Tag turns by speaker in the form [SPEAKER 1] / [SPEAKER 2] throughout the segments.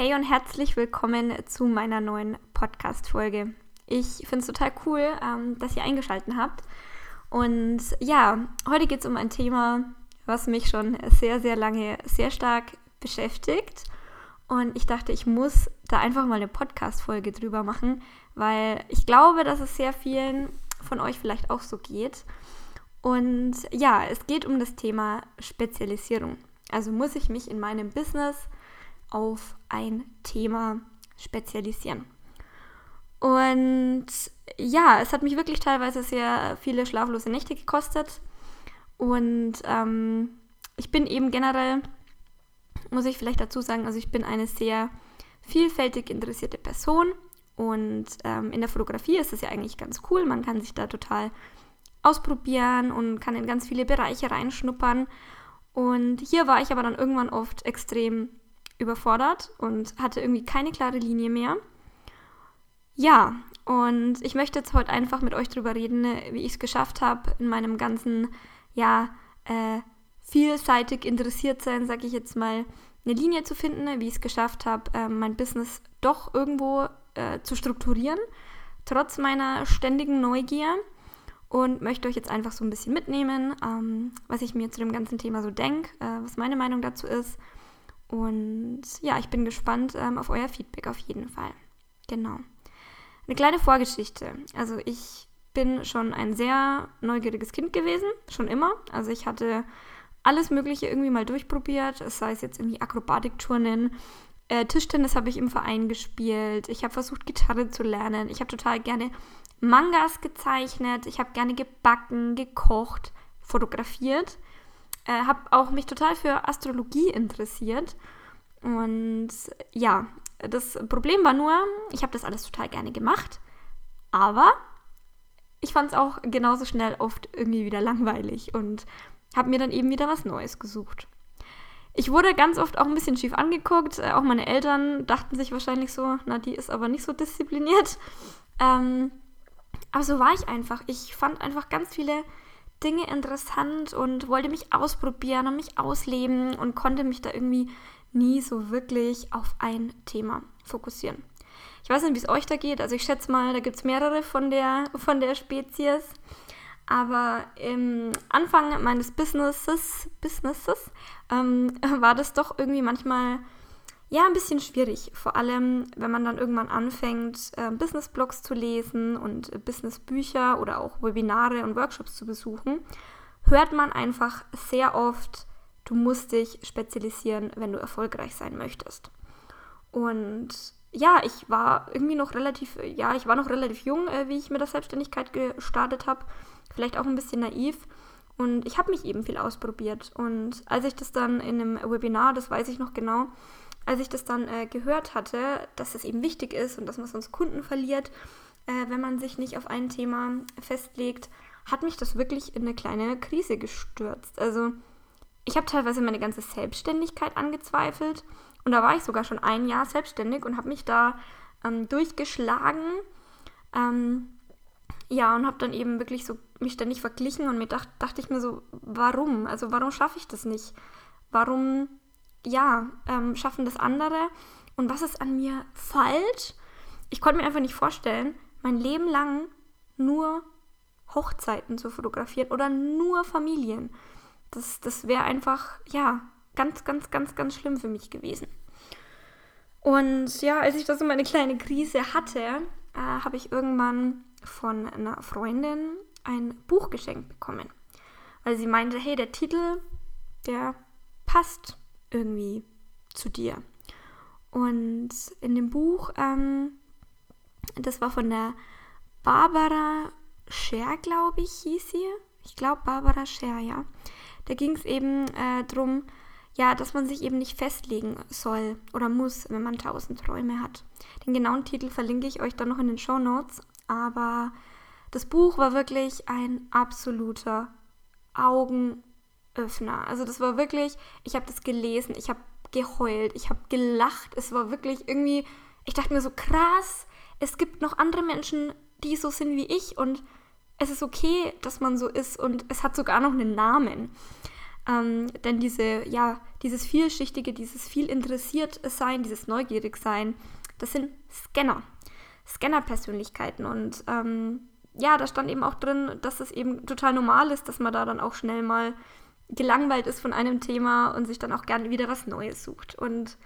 [SPEAKER 1] Hey und herzlich willkommen zu meiner neuen Podcast-Folge. Ich finde es total cool, ähm, dass ihr eingeschaltet habt. Und ja, heute geht es um ein Thema, was mich schon sehr, sehr lange sehr stark beschäftigt. Und ich dachte, ich muss da einfach mal eine Podcast-Folge drüber machen, weil ich glaube, dass es sehr vielen von euch vielleicht auch so geht. Und ja, es geht um das Thema Spezialisierung. Also muss ich mich in meinem Business auf ein Thema spezialisieren. Und ja, es hat mich wirklich teilweise sehr viele schlaflose Nächte gekostet. Und ähm, ich bin eben generell, muss ich vielleicht dazu sagen, also ich bin eine sehr vielfältig interessierte Person. Und ähm, in der Fotografie ist das ja eigentlich ganz cool. Man kann sich da total ausprobieren und kann in ganz viele Bereiche reinschnuppern. Und hier war ich aber dann irgendwann oft extrem überfordert und hatte irgendwie keine klare Linie mehr. Ja, und ich möchte jetzt heute einfach mit euch darüber reden, wie ich es geschafft habe, in meinem ganzen, ja, äh, vielseitig interessiert sein, sage ich jetzt mal, eine Linie zu finden, wie ich es geschafft habe, äh, mein Business doch irgendwo äh, zu strukturieren, trotz meiner ständigen Neugier. Und möchte euch jetzt einfach so ein bisschen mitnehmen, ähm, was ich mir zu dem ganzen Thema so denke, äh, was meine Meinung dazu ist und ja, ich bin gespannt ähm, auf euer Feedback auf jeden Fall. Genau. Eine kleine Vorgeschichte. Also ich bin schon ein sehr neugieriges Kind gewesen, schon immer. Also ich hatte alles Mögliche irgendwie mal durchprobiert, sei es jetzt irgendwie Akrobatikturnen, äh, Tischtennis habe ich im Verein gespielt, ich habe versucht Gitarre zu lernen, ich habe total gerne Mangas gezeichnet, ich habe gerne gebacken, gekocht, fotografiert äh, habe auch mich total für Astrologie interessiert. Und ja, das Problem war nur, ich habe das alles total gerne gemacht, aber ich fand es auch genauso schnell oft irgendwie wieder langweilig und habe mir dann eben wieder was Neues gesucht. Ich wurde ganz oft auch ein bisschen schief angeguckt. Äh, auch meine Eltern dachten sich wahrscheinlich so, na, die ist aber nicht so diszipliniert. Ähm, aber so war ich einfach. Ich fand einfach ganz viele Dinge interessant und wollte mich ausprobieren und mich ausleben und konnte mich da irgendwie nie so wirklich auf ein Thema fokussieren. Ich weiß nicht, wie es euch da geht. Also ich schätze mal, da gibt es mehrere von der, von der Spezies. Aber im Anfang meines Businesses, Businesses ähm, war das doch irgendwie manchmal ja, ein bisschen schwierig. Vor allem, wenn man dann irgendwann anfängt, äh, Business-Blogs zu lesen und äh, Business-Bücher oder auch Webinare und Workshops zu besuchen, hört man einfach sehr oft, du musst dich spezialisieren, wenn du erfolgreich sein möchtest. Und ja, ich war irgendwie noch relativ, ja, ich war noch relativ jung, äh, wie ich mit der Selbstständigkeit gestartet habe. Vielleicht auch ein bisschen naiv. Und ich habe mich eben viel ausprobiert. Und als ich das dann in einem Webinar, das weiß ich noch genau, als ich das dann äh, gehört hatte, dass es eben wichtig ist und dass man sonst Kunden verliert, äh, wenn man sich nicht auf ein Thema festlegt, hat mich das wirklich in eine kleine Krise gestürzt. Also ich habe teilweise meine ganze Selbstständigkeit angezweifelt und da war ich sogar schon ein Jahr selbstständig und habe mich da ähm, durchgeschlagen. Ähm, ja, und habe dann eben wirklich so mich ständig verglichen und mir dacht, dachte ich mir so, warum? Also warum schaffe ich das nicht? Warum ja, ähm, schaffen das andere? Und was ist an mir falsch? Ich konnte mir einfach nicht vorstellen, mein Leben lang nur Hochzeiten zu fotografieren oder nur Familien. Das, das wäre einfach, ja, ganz, ganz, ganz, ganz schlimm für mich gewesen. Und ja, als ich da so meine kleine Krise hatte, äh, habe ich irgendwann von einer Freundin ein Buch geschenkt bekommen. Weil sie meinte, hey, der Titel, der passt irgendwie zu dir. Und in dem Buch, ähm, das war von der Barbara Scher, glaube ich, hieß sie. Ich glaube Barbara Scher, ja. Da ging es eben äh, darum, ja, dass man sich eben nicht festlegen soll oder muss, wenn man tausend Träume hat. Den genauen Titel verlinke ich euch dann noch in den Show Notes. Aber das Buch war wirklich ein absoluter Augen- Öffner. Also das war wirklich, ich habe das gelesen, ich habe geheult, ich habe gelacht. Es war wirklich irgendwie, ich dachte mir so krass, es gibt noch andere Menschen, die so sind wie ich und es ist okay, dass man so ist und es hat sogar noch einen Namen. Ähm, denn diese, ja, dieses vielschichtige, dieses viel interessiert sein, dieses neugierig sein, das sind Scanner, Scanner-Persönlichkeiten und ähm, ja, da stand eben auch drin, dass es eben total normal ist, dass man da dann auch schnell mal gelangweilt ist von einem Thema und sich dann auch gerne wieder was Neues sucht. Und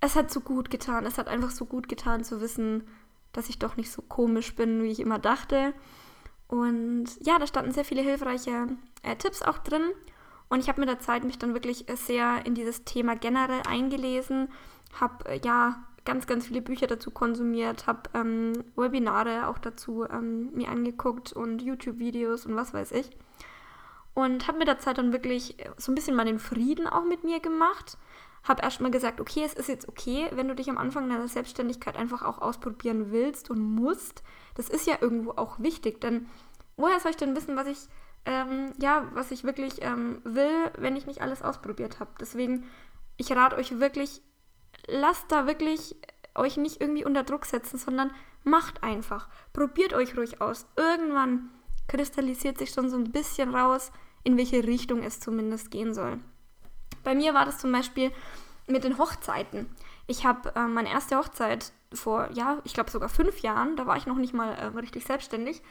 [SPEAKER 1] es hat so gut getan. Es hat einfach so gut getan zu wissen, dass ich doch nicht so komisch bin, wie ich immer dachte. Und ja, da standen sehr viele hilfreiche äh, Tipps auch drin. Und ich habe mit der Zeit mich dann wirklich sehr in dieses Thema generell eingelesen, habe äh, ja ganz, ganz viele Bücher dazu konsumiert, habe ähm, Webinare auch dazu ähm, mir angeguckt und YouTube-Videos und was weiß ich. Und habe mit der Zeit dann wirklich so ein bisschen mal den Frieden auch mit mir gemacht. Habe erstmal gesagt, okay, es ist jetzt okay, wenn du dich am Anfang deiner Selbstständigkeit einfach auch ausprobieren willst und musst. Das ist ja irgendwo auch wichtig, denn woher soll ich denn wissen, was ich, ähm, ja, was ich wirklich ähm, will, wenn ich nicht alles ausprobiert habe? Deswegen, ich rate euch wirklich, lasst da wirklich euch nicht irgendwie unter Druck setzen, sondern macht einfach. Probiert euch ruhig aus. Irgendwann kristallisiert sich schon so ein bisschen raus, in welche Richtung es zumindest gehen soll. Bei mir war das zum Beispiel mit den Hochzeiten. Ich habe äh, meine erste Hochzeit vor, ja, ich glaube sogar fünf Jahren, da war ich noch nicht mal äh, richtig selbstständig,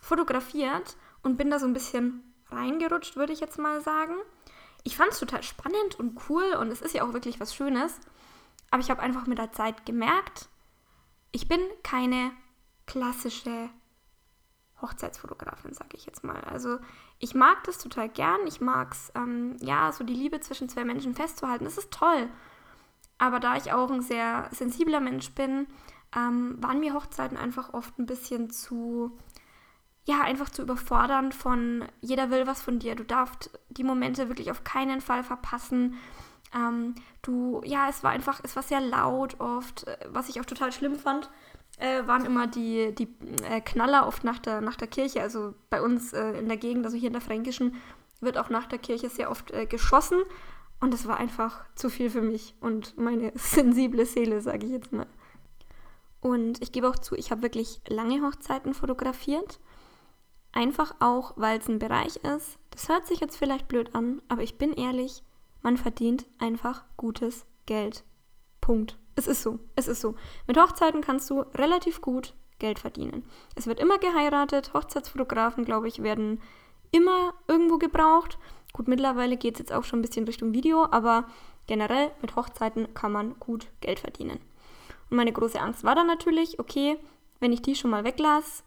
[SPEAKER 1] fotografiert und bin da so ein bisschen reingerutscht, würde ich jetzt mal sagen. Ich fand es total spannend und cool und es ist ja auch wirklich was Schönes. Aber ich habe einfach mit der Zeit gemerkt, ich bin keine klassische Hochzeitsfotografin, sage ich jetzt mal. Also ich mag das total gern. Ich mag es, ähm, ja, so die Liebe zwischen zwei Menschen festzuhalten. Das ist toll. Aber da ich auch ein sehr sensibler Mensch bin, ähm, waren mir Hochzeiten einfach oft ein bisschen zu, ja, einfach zu überfordernd von jeder will was von dir. Du darfst die Momente wirklich auf keinen Fall verpassen. Ähm, du, ja, es war einfach, es war sehr laut oft, äh, was ich auch total schlimm fand. Äh, waren immer die, die äh, Knaller oft nach der, nach der Kirche. Also bei uns äh, in der Gegend, also hier in der Fränkischen, wird auch nach der Kirche sehr oft äh, geschossen. Und es war einfach zu viel für mich und meine sensible Seele, sage ich jetzt mal. Und ich gebe auch zu, ich habe wirklich lange Hochzeiten fotografiert. Einfach auch, weil es ein Bereich ist. Das hört sich jetzt vielleicht blöd an, aber ich bin ehrlich, man verdient einfach gutes Geld. Punkt. Es ist so. Es ist so. Mit Hochzeiten kannst du relativ gut Geld verdienen. Es wird immer geheiratet. Hochzeitsfotografen, glaube ich, werden immer irgendwo gebraucht. Gut, mittlerweile geht es jetzt auch schon ein bisschen Richtung Video, aber generell mit Hochzeiten kann man gut Geld verdienen. Und meine große Angst war dann natürlich, okay, wenn ich die schon mal weglasse,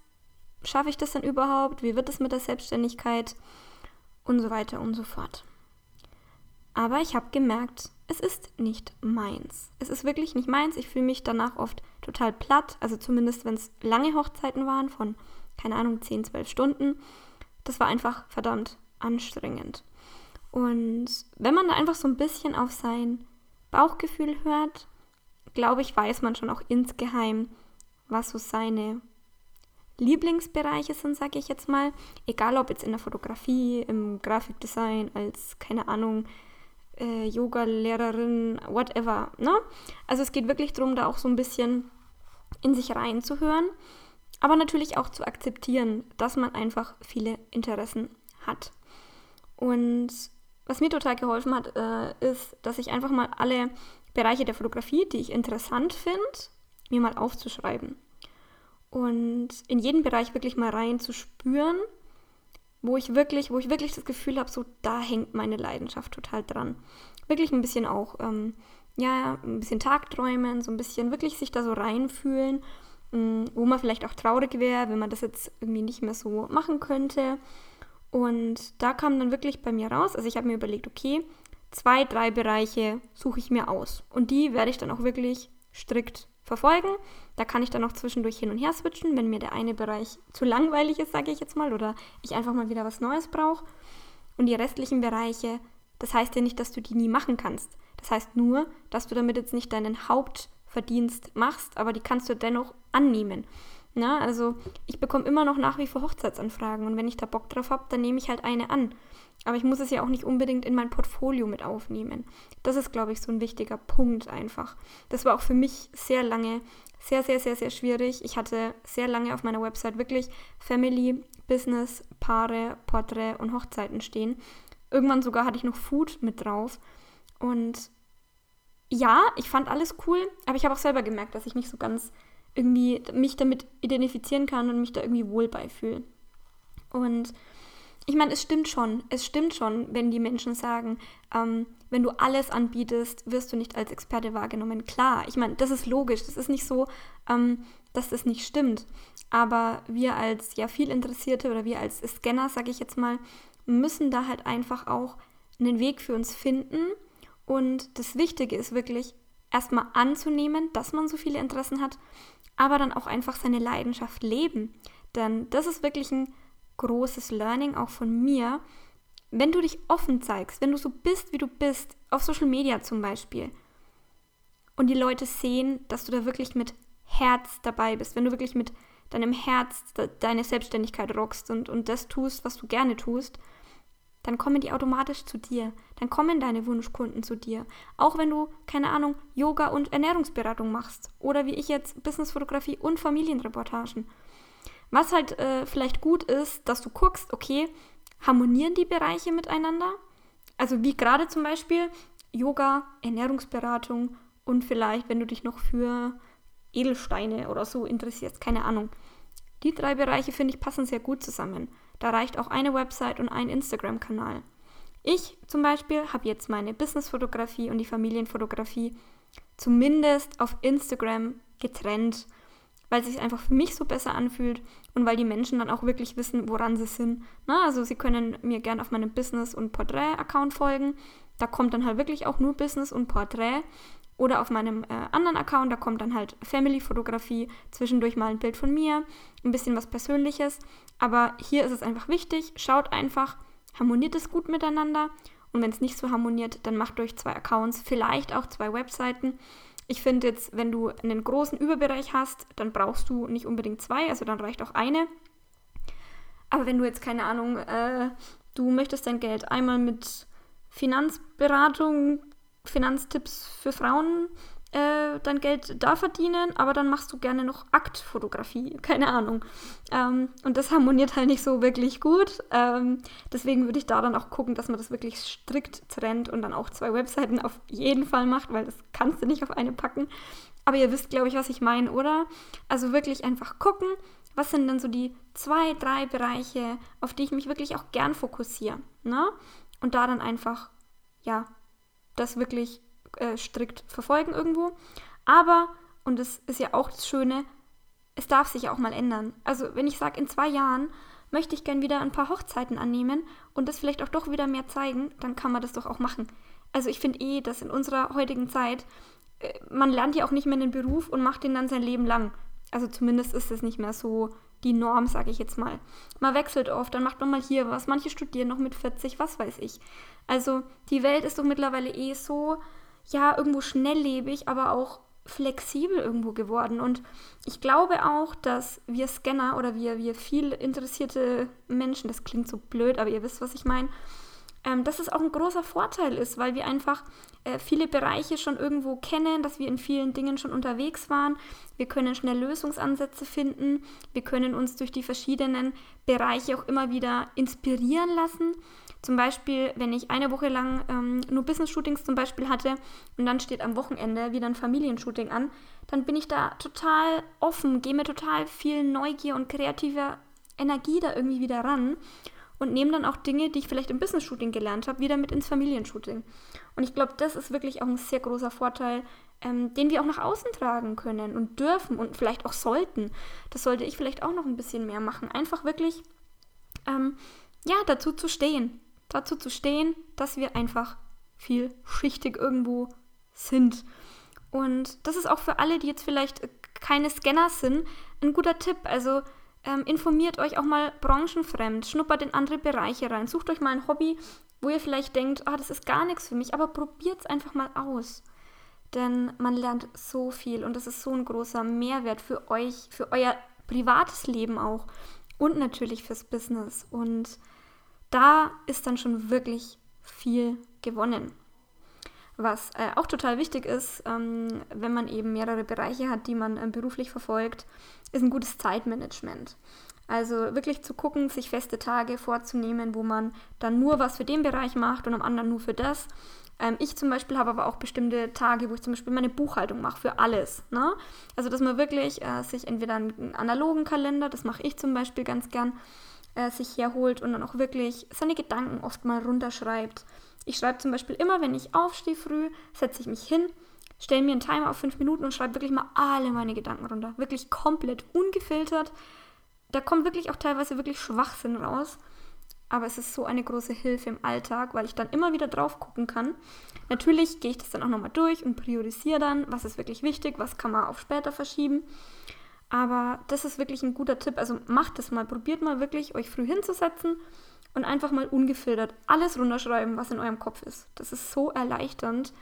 [SPEAKER 1] schaffe ich das dann überhaupt? Wie wird es mit der Selbstständigkeit? Und so weiter und so fort. Aber ich habe gemerkt, es ist nicht meins. Es ist wirklich nicht meins. Ich fühle mich danach oft total platt. Also zumindest, wenn es lange Hochzeiten waren von, keine Ahnung, 10, 12 Stunden. Das war einfach verdammt anstrengend. Und wenn man da einfach so ein bisschen auf sein Bauchgefühl hört, glaube ich, weiß man schon auch insgeheim, was so seine Lieblingsbereiche sind, sage ich jetzt mal. Egal ob jetzt in der Fotografie, im Grafikdesign, als, keine Ahnung, äh, Yoga-Lehrerin, whatever. Ne? Also es geht wirklich darum, da auch so ein bisschen in sich reinzuhören, aber natürlich auch zu akzeptieren, dass man einfach viele Interessen hat. Und was mir total geholfen hat, äh, ist, dass ich einfach mal alle Bereiche der Fotografie, die ich interessant finde, mir mal aufzuschreiben. Und in jeden Bereich wirklich mal reinzuspüren wo ich wirklich, wo ich wirklich das Gefühl habe, so da hängt meine Leidenschaft total dran. Wirklich ein bisschen auch, ähm, ja, ein bisschen Tagträumen, so ein bisschen wirklich sich da so reinfühlen, ähm, wo man vielleicht auch traurig wäre, wenn man das jetzt irgendwie nicht mehr so machen könnte. Und da kam dann wirklich bei mir raus, also ich habe mir überlegt, okay, zwei, drei Bereiche suche ich mir aus. Und die werde ich dann auch wirklich strikt verfolgen. Da kann ich dann auch zwischendurch hin und her switchen, wenn mir der eine Bereich zu langweilig ist, sage ich jetzt mal, oder ich einfach mal wieder was Neues brauche. Und die restlichen Bereiche, das heißt ja nicht, dass du die nie machen kannst. Das heißt nur, dass du damit jetzt nicht deinen Hauptverdienst machst, aber die kannst du dennoch annehmen. Na, also ich bekomme immer noch nach wie vor Hochzeitsanfragen und wenn ich da Bock drauf habe, dann nehme ich halt eine an. Aber ich muss es ja auch nicht unbedingt in mein Portfolio mit aufnehmen. Das ist, glaube ich, so ein wichtiger Punkt einfach. Das war auch für mich sehr lange sehr, sehr, sehr, sehr schwierig. Ich hatte sehr lange auf meiner Website wirklich Family, Business, Paare, Porträt und Hochzeiten stehen. Irgendwann sogar hatte ich noch Food mit drauf. Und ja, ich fand alles cool, aber ich habe auch selber gemerkt, dass ich nicht so ganz irgendwie mich damit identifizieren kann und mich da irgendwie wohl beifühle. Und ich meine, es stimmt schon, es stimmt schon, wenn die Menschen sagen, ähm, wenn du alles anbietest, wirst du nicht als Experte wahrgenommen. Klar, ich meine, das ist logisch, das ist nicht so, ähm, dass das nicht stimmt. Aber wir als ja viel Interessierte oder wir als Scanner, sage ich jetzt mal, müssen da halt einfach auch einen Weg für uns finden. Und das Wichtige ist wirklich, erstmal anzunehmen, dass man so viele Interessen hat, aber dann auch einfach seine Leidenschaft leben. Denn das ist wirklich ein großes Learning auch von mir. Wenn du dich offen zeigst, wenn du so bist, wie du bist, auf Social Media zum Beispiel, und die Leute sehen, dass du da wirklich mit Herz dabei bist, wenn du wirklich mit deinem Herz deine Selbstständigkeit rockst und, und das tust, was du gerne tust, dann kommen die automatisch zu dir. Dann kommen deine Wunschkunden zu dir. Auch wenn du, keine Ahnung, Yoga und Ernährungsberatung machst. Oder wie ich jetzt Businessfotografie und Familienreportagen. Was halt äh, vielleicht gut ist, dass du guckst, okay, harmonieren die Bereiche miteinander? Also wie gerade zum Beispiel Yoga, Ernährungsberatung und vielleicht, wenn du dich noch für Edelsteine oder so interessierst, keine Ahnung. Die drei Bereiche, finde ich, passen sehr gut zusammen. Da reicht auch eine Website und ein Instagram-Kanal. Ich zum Beispiel habe jetzt meine Business-Fotografie und die Familienfotografie zumindest auf Instagram getrennt, weil es sich einfach für mich so besser anfühlt und weil die Menschen dann auch wirklich wissen, woran sie sind. Na, also sie können mir gerne auf meinem Business- und Porträt-Account folgen. Da kommt dann halt wirklich auch nur Business und Porträt. Oder auf meinem äh, anderen Account, da kommt dann halt Family-Fotografie, zwischendurch mal ein Bild von mir, ein bisschen was Persönliches. Aber hier ist es einfach wichtig, schaut einfach, harmoniert es gut miteinander. Und wenn es nicht so harmoniert, dann macht euch zwei Accounts, vielleicht auch zwei Webseiten. Ich finde jetzt, wenn du einen großen Überbereich hast, dann brauchst du nicht unbedingt zwei, also dann reicht auch eine. Aber wenn du jetzt keine Ahnung, äh, du möchtest dein Geld einmal mit Finanzberatung Finanztipps für Frauen äh, dein Geld da verdienen, aber dann machst du gerne noch Aktfotografie, keine Ahnung. Ähm, und das harmoniert halt nicht so wirklich gut. Ähm, deswegen würde ich da dann auch gucken, dass man das wirklich strikt trennt und dann auch zwei Webseiten auf jeden Fall macht, weil das kannst du nicht auf eine packen. Aber ihr wisst, glaube ich, was ich meine, oder? Also wirklich einfach gucken, was sind denn so die zwei, drei Bereiche, auf die ich mich wirklich auch gern fokussiere. Ne? Und da dann einfach, ja, das wirklich äh, strikt verfolgen irgendwo. Aber, und das ist ja auch das Schöne, es darf sich auch mal ändern. Also wenn ich sage, in zwei Jahren möchte ich gern wieder ein paar Hochzeiten annehmen und das vielleicht auch doch wieder mehr zeigen, dann kann man das doch auch machen. Also ich finde eh, dass in unserer heutigen Zeit, äh, man lernt ja auch nicht mehr einen Beruf und macht den dann sein Leben lang. Also zumindest ist es nicht mehr so die Norm, sage ich jetzt mal. Man wechselt oft, dann macht man mal hier was. Manche studieren noch mit 40, was weiß ich. Also die Welt ist doch mittlerweile eh so, ja, irgendwo schnelllebig, aber auch flexibel irgendwo geworden. Und ich glaube auch, dass wir Scanner oder wir, wir viel interessierte Menschen, das klingt so blöd, aber ihr wisst, was ich meine, ähm, dass es auch ein großer Vorteil ist, weil wir einfach äh, viele Bereiche schon irgendwo kennen, dass wir in vielen Dingen schon unterwegs waren. Wir können schnell Lösungsansätze finden. Wir können uns durch die verschiedenen Bereiche auch immer wieder inspirieren lassen. Zum Beispiel, wenn ich eine Woche lang ähm, nur Business-Shootings zum Beispiel hatte und dann steht am Wochenende wieder ein Familienshooting an, dann bin ich da total offen, gehe mir total viel Neugier und kreative Energie da irgendwie wieder ran und nehme dann auch Dinge, die ich vielleicht im Business-Shooting gelernt habe, wieder mit ins Familienshooting. Und ich glaube, das ist wirklich auch ein sehr großer Vorteil, ähm, den wir auch nach außen tragen können und dürfen und vielleicht auch sollten. Das sollte ich vielleicht auch noch ein bisschen mehr machen. Einfach wirklich, ähm, ja, dazu zu stehen. Dazu zu stehen, dass wir einfach viel schichtig irgendwo sind. Und das ist auch für alle, die jetzt vielleicht keine Scanner sind, ein guter Tipp. Also ähm, informiert euch auch mal branchenfremd, schnuppert in andere Bereiche rein, sucht euch mal ein Hobby, wo ihr vielleicht denkt, ah, das ist gar nichts für mich, aber probiert es einfach mal aus. Denn man lernt so viel und das ist so ein großer Mehrwert für euch, für euer privates Leben auch und natürlich fürs Business. Und da ist dann schon wirklich viel gewonnen. Was äh, auch total wichtig ist, ähm, wenn man eben mehrere Bereiche hat, die man äh, beruflich verfolgt, ist ein gutes Zeitmanagement. Also wirklich zu gucken, sich feste Tage vorzunehmen, wo man dann nur was für den Bereich macht und am anderen nur für das. Ähm, ich zum Beispiel habe aber auch bestimmte Tage, wo ich zum Beispiel meine Buchhaltung mache für alles. Ne? Also dass man wirklich äh, sich entweder einen analogen Kalender, das mache ich zum Beispiel ganz gern, äh, sich herholt und dann auch wirklich seine Gedanken oft mal runterschreibt. Ich schreibe zum Beispiel immer, wenn ich aufstehe früh, setze ich mich hin, stelle mir einen Timer auf fünf Minuten und schreibe wirklich mal alle meine Gedanken runter. Wirklich komplett ungefiltert. Da kommt wirklich auch teilweise wirklich Schwachsinn raus aber es ist so eine große Hilfe im Alltag, weil ich dann immer wieder drauf gucken kann. Natürlich gehe ich das dann auch nochmal durch und priorisiere dann, was ist wirklich wichtig, was kann man auf später verschieben. Aber das ist wirklich ein guter Tipp. Also macht das mal, probiert mal wirklich, euch früh hinzusetzen und einfach mal ungefiltert alles runterschreiben, was in eurem Kopf ist. Das ist so erleichternd.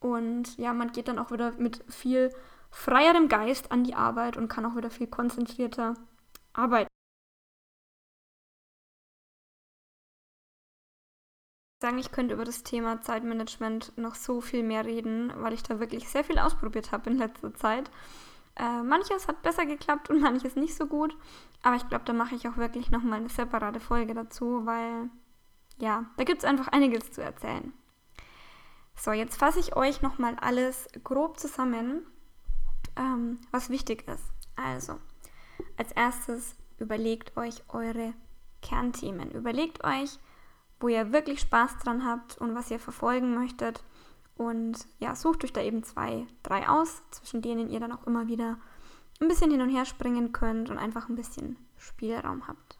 [SPEAKER 1] Und ja, man geht dann auch wieder mit viel freierem Geist an die Arbeit und kann auch wieder viel konzentrierter arbeiten. sagen, ich könnte über das Thema Zeitmanagement noch so viel mehr reden, weil ich da wirklich sehr viel ausprobiert habe in letzter Zeit. Äh, manches hat besser geklappt und manches nicht so gut. Aber ich glaube, da mache ich auch wirklich nochmal eine separate Folge dazu, weil ja, da gibt es einfach einiges zu erzählen. So, jetzt fasse ich euch nochmal alles grob zusammen, ähm, was wichtig ist. Also, als erstes überlegt euch eure Kernthemen. Überlegt euch, wo ihr wirklich Spaß dran habt und was ihr verfolgen möchtet. Und ja, sucht euch da eben zwei, drei aus, zwischen denen ihr dann auch immer wieder ein bisschen hin und her springen könnt und einfach ein bisschen Spielraum habt.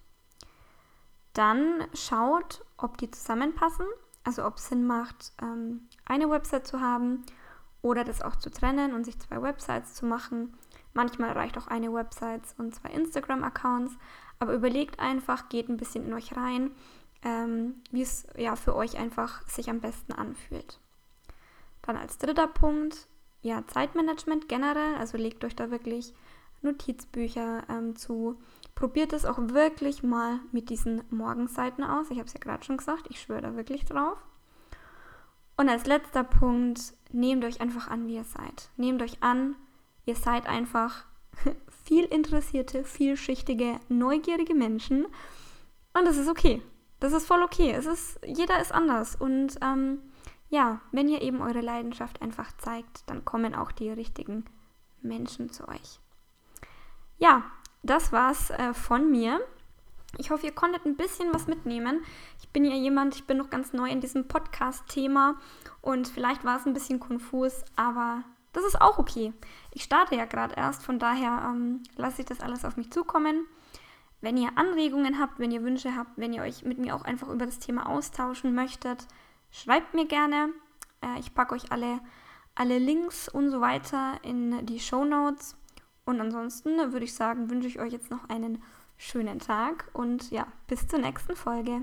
[SPEAKER 1] Dann schaut, ob die zusammenpassen, also ob es Sinn macht, ähm, eine Website zu haben oder das auch zu trennen und sich zwei Websites zu machen. Manchmal reicht auch eine Website und zwei Instagram-Accounts, aber überlegt einfach, geht ein bisschen in euch rein ähm, wie es ja für euch einfach sich am besten anfühlt. Dann als dritter Punkt, ja, Zeitmanagement generell, also legt euch da wirklich Notizbücher ähm, zu. Probiert es auch wirklich mal mit diesen Morgenseiten aus. Ich habe es ja gerade schon gesagt, ich schwöre da wirklich drauf. Und als letzter Punkt, nehmt euch einfach an, wie ihr seid. Nehmt euch an, ihr seid einfach viel interessierte, vielschichtige, neugierige Menschen. Und das ist okay. Das ist voll okay. Es ist, jeder ist anders. Und ähm, ja, wenn ihr eben eure Leidenschaft einfach zeigt, dann kommen auch die richtigen Menschen zu euch. Ja, das war's äh, von mir. Ich hoffe, ihr konntet ein bisschen was mitnehmen. Ich bin ja jemand, ich bin noch ganz neu in diesem Podcast-Thema und vielleicht war es ein bisschen konfus, aber das ist auch okay. Ich starte ja gerade erst, von daher ähm, lasse ich das alles auf mich zukommen. Wenn ihr Anregungen habt, wenn ihr Wünsche habt, wenn ihr euch mit mir auch einfach über das Thema austauschen möchtet, schreibt mir gerne. Äh, ich packe euch alle, alle Links und so weiter in die Show Notes. Und ansonsten würde ich sagen, wünsche ich euch jetzt noch einen schönen Tag und ja, bis zur nächsten Folge.